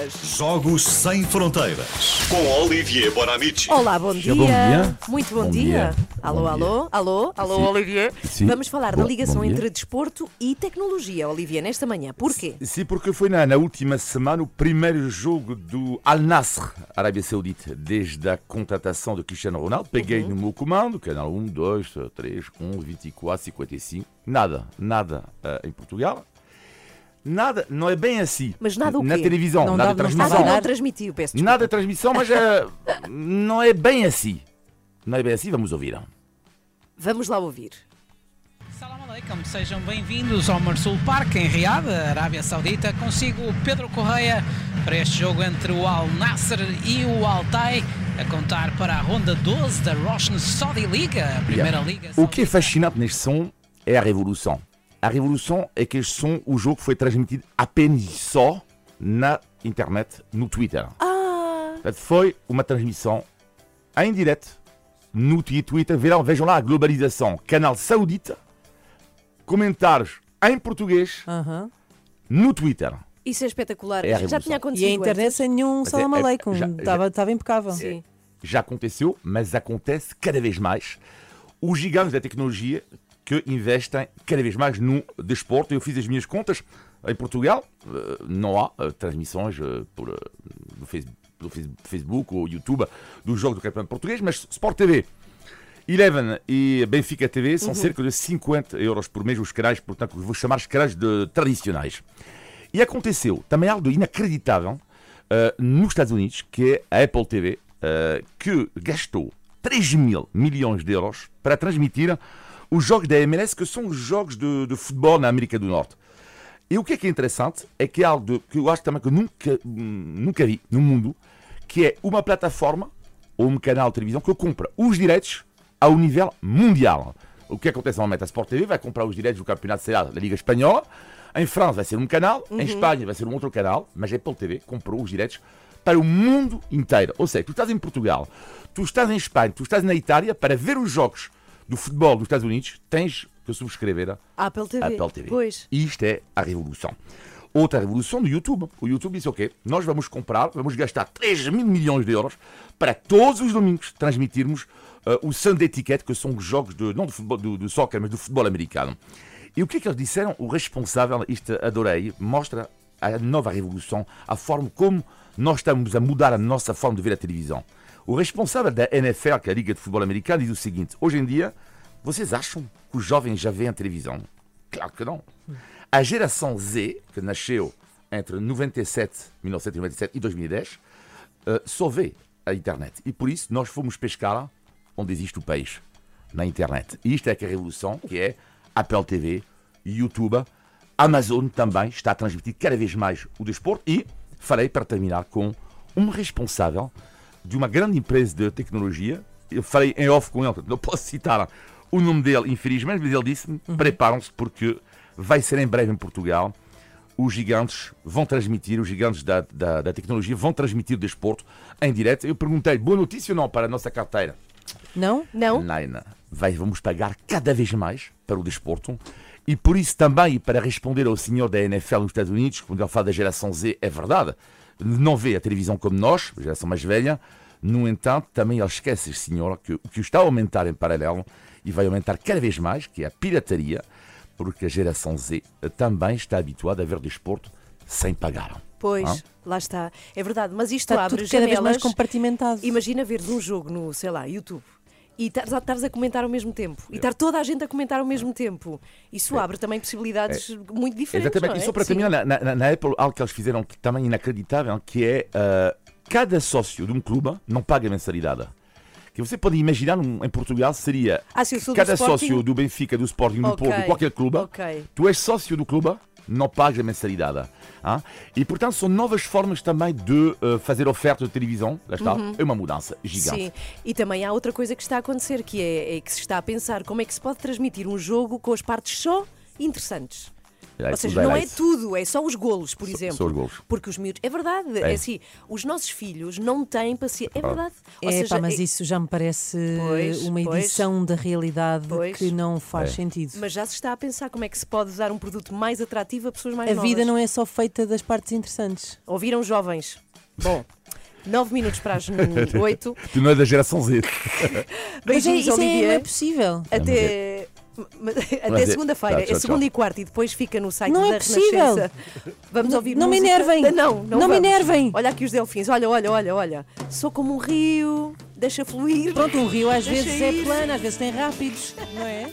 fronteiras. Jogos Sem Fronteiras. Com Olivier Bonamici. Olá, bom dia. bom dia. Muito bom, Bom dia. dia. Alô, Bom alô, alô, alô, Sim. Olivier. Sim. Vamos falar da Bom- ligação bom dia. entre desporto e tecnologia, Olivier, nesta manhã. Porquê? Sim, porque foi na, na última semana o primeiro jogo do Al Nassr, Arábia Saudita, desde a contratação de Cristiano Ronaldo. Peguei no meu comando, canal 1, 2, 3, 1, 24, 55. Nada, nada eh, em Portugal. Nada, não é bem assim. Mas nada o Na quê? televisão, Não nada Ah, transmissão. que não transmitiu, peço desculpa. Nada de transmissão, mas eh, não é bem assim. Não é bem assim, vamos ouvir. Vamos lá ouvir. Salam alaikum, sejam bem-vindos ao Marsul Park em Riad, Arábia Saudita. Consigo o Pedro Correia para este jogo entre o Al Nasser e o Al Tai, a contar para a ronda 12 da Roshan Saudi Liga, a primeira Yeah. liga. O que é saudita. fascinante neste som é a revolução. A revolução é que este som, o jogo foi transmitido apenas só na internet, no Twitter. Ah, Portanto, Foi uma transmissão em direto no Twitter. Verão, vejam lá a globalização. Canal Saudita, comentários em português Aham. no Twitter. isso é espetacular. É Já tinha E acontecido a internet antes? sem nenhum é- salam é- aleikum. Estava estava impecável. Sim. Já aconteceu, mas acontece cada vez mais. Os gigantes da tecnologia que investem cada vez mais no desporto. Eu fiz as minhas contas em Portugal. eh, Não há eh, transmissões eh, por, do Face- do Face- Facebook ou YouTube dos jogos do Campeonato Português, mas Sport TV, Eleven e Benfica TV são cerca de 50 euros por mês os canais, portanto, vou chamar os canais de tradicionais. E aconteceu também algo inacreditável eh, nos Estados Unidos, que é a Apple TV, eh, que gastou 3 mil milhões de euros para transmitir os jogos da MLS, que são os jogos de, de futebol na América do Norte. E o que é que é interessante é que é algo de- que eu acho também que eu nunca, nunca vi no mundo, que é uma plataforma ou um canal de televisão que compra os direitos ao nível mundial. O que acontece normalmente? A Sport TV vai comprar os direitos do campeonato sei lá, da Liga Espanhola, em França vai ser um canal, em Espanha vai ser um outro canal, mas a Apple TV comprou os direitos para o mundo inteiro. Ou seja, tu estás em Portugal, tu estás em Espanha, tu estás na Itália, para ver os jogos do futebol dos Estados Unidos, tens que subscrever a Apple TV. Apple TV. Pois. Isto é a revolução. Outra revolução do YouTube. O YouTube disse: Ok, nós vamos comprar, vamos gastar 3 mil milhões de euros para todos os domingos transmitirmos uh, o Sunday Ticket, que são os jogos de, não do, futebol, do, do soccer, mas do futebol americano. E o que é que eles disseram? O responsável, isto adorei, mostra a nova revolução, a forma como nós estamos a mudar a nossa forma de ver a televisão. O responsável da NFL, que é a Liga de Futebol Americano, diz o seguinte: hoje em dia, vocês acham que os jovens já veem a televisão? Claro que não. A geração Z, que nasceu entre 97, 1997 e 2010, eh, só vê a internet. E por isso nós fomos pescar onde existe o peixe, na internet. E isto é que a revolução, que é Apple TV, YouTube, Amazon também está a transmitir cada vez mais o desporto. E farei para terminar com um responsável de uma grande empresa de tecnologia. Eu falei em off com ele, não posso citar o nome dele, infelizmente, mas ele disse-me: preparam-se porque vai ser em breve em Portugal. Os gigantes vão transmitir, os gigantes da, da, da tecnologia vão transmitir o desporto em direto. Eu perguntei: boa notícia ou não para a nossa carteira? Não? Não? Naina, vai, vamos pagar cada vez mais para o desporto. E por isso também, e para responder ao senhor da NFL nos Estados Unidos, quando ele fala da geração Z, é verdade, não vê a televisão como nós, a geração mais velha, no entanto, também ele esquece, senhor, que o que está a aumentar em paralelo, e vai aumentar cada vez mais, que é a pirataria, porque a geração Z também está habituada a ver desporto sem pagar. Pois, Ah? lá está. É verdade, mas isto Está abre tudo cada vez janelas. mais compartimentado. Imagina veres um jogo no, sei lá, YouTube e estares a- comentar ao mesmo tempo e estar toda a gente a comentar ao mesmo tempo. Isso abre também possibilidades muito diferentes. Exatamente, não e é? só para Sim. terminar, na, na- na Apple, algo que eles fizeram que também é inacreditável, que é ah, cada sócio de um clube não paga mensalidade. Que você pode imaginar um- em Portugal seria Ah, do cada Sporting- sócio do Benfica, do Sporting, do Ok, Porto, de qualquer clube, ok. tu és sócio do clube, não pagas a mensalidade. ah? E portanto são novas formas também de ah, fazer oferta de televisão, lá está, é uma mudança gigante. Uhum. Sim, e também há outra coisa que está a acontecer, que é, é que se está a pensar como é que se pode transmitir um jogo com as partes só interessantes. É, Ou seja, não é tudo, é só os golos, por exemplo. só os golos. Porque os miúdos. É verdade, é, É. assim, os nossos filhos não têm paciência. É verdade. Ou É, seja, pá, mas é- isso já me parece Pois, uma pois. edição da realidade Pois. que não faz É. sentido. Mas já se está a pensar como é que se pode dar um produto mais atrativo a pessoas mais a novas. vida não é só feita das partes interessantes. Ouviram, jovens? Bom, nove minutos para as oito. Tu não é da geração Z. Mas é, Beijinhos, isso é, não é possível. Até, até é- segunda-feira. Tchau, é segunda tchau. e quarta e depois fica no site Não da é possível. Renascença. Vamos ouvir não me música? enervem. Não, não, Não me enervem. Olha aqui os delfins. Olha, olha, olha, olha. Sou como um rio, deixa fluir. Pronto, um rio às Deixa vezes é ir. plano, às vezes tem rápidos, não é?